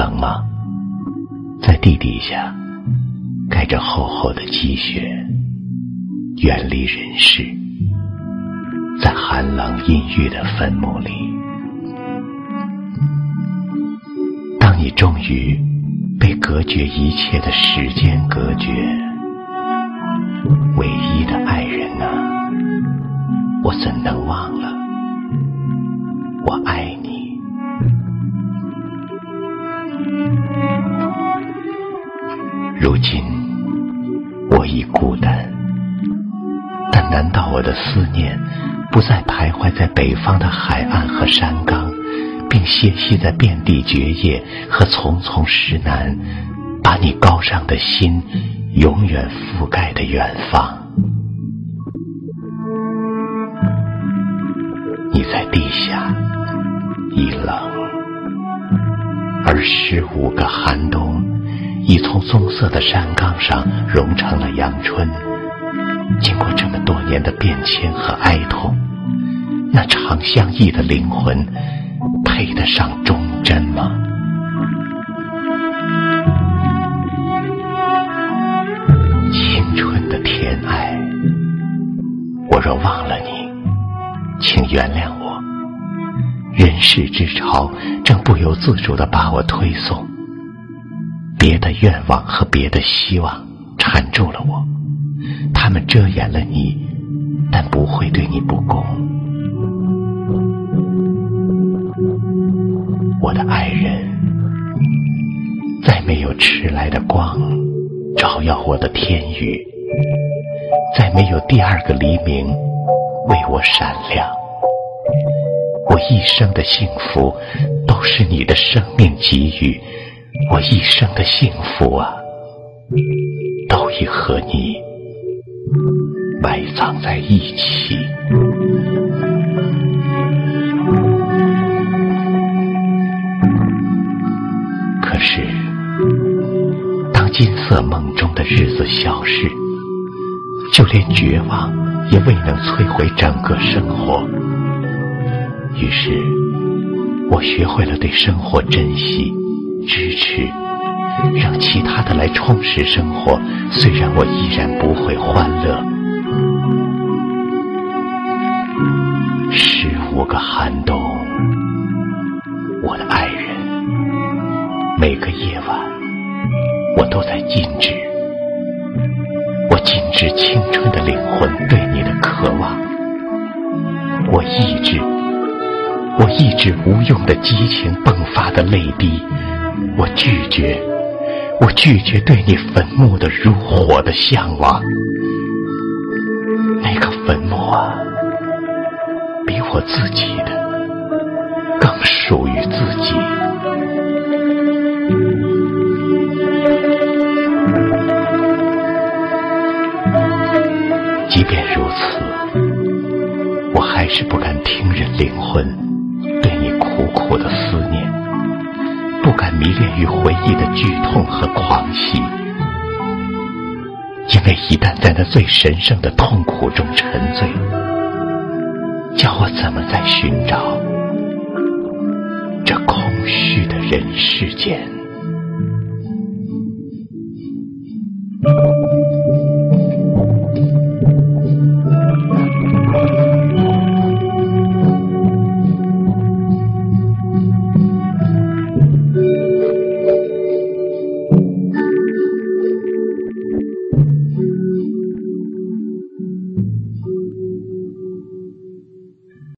冷吗？在地底下盖着厚厚的积雪，远离人世，在寒冷阴郁的坟墓里。当你终于被隔绝一切的时间隔绝，唯一的爱人啊，我怎能忘了？我爱你。如今我已孤单，但难道我的思念不再徘徊在北方的海岸和山岗，并歇息在遍地绝叶和丛丛石楠，把你高尚的心永远覆盖的远方？你在地下已冷，而十五个寒冬。已从棕色的山岗上融成了阳春。经过这么多年的变迁和哀痛，那长相忆的灵魂配得上忠贞吗？青春的甜爱，我若忘了你，请原谅我。人世之潮正不由自主地把我推送。别的愿望和别的希望缠住了我，他们遮掩了你，但不会对你不公。我的爱人，再没有迟来的光照耀我的天宇，再没有第二个黎明为我闪亮。我一生的幸福都是你的生命给予。我一生的幸福啊，都已和你埋葬在一起。可是，当金色梦中的日子消逝，就连绝望也未能摧毁整个生活。于是，我学会了对生活珍惜。支持，让其他的来充实生活。虽然我依然不会欢乐。十五个寒冬，我的爱人，每个夜晚，我都在禁止。我禁止青春的灵魂对你的渴望。我抑制，我抑制无用的激情迸发的泪滴。我拒绝，我拒绝对你坟墓的如火的向往。那个坟墓啊，比我自己的更属于自己。即便如此，我还是不敢听任灵魂对你苦苦的思念。不敢迷恋于回忆的剧痛和狂喜，因为一旦在那最神圣的痛苦中沉醉，叫我怎么再寻找这空虚的人世间？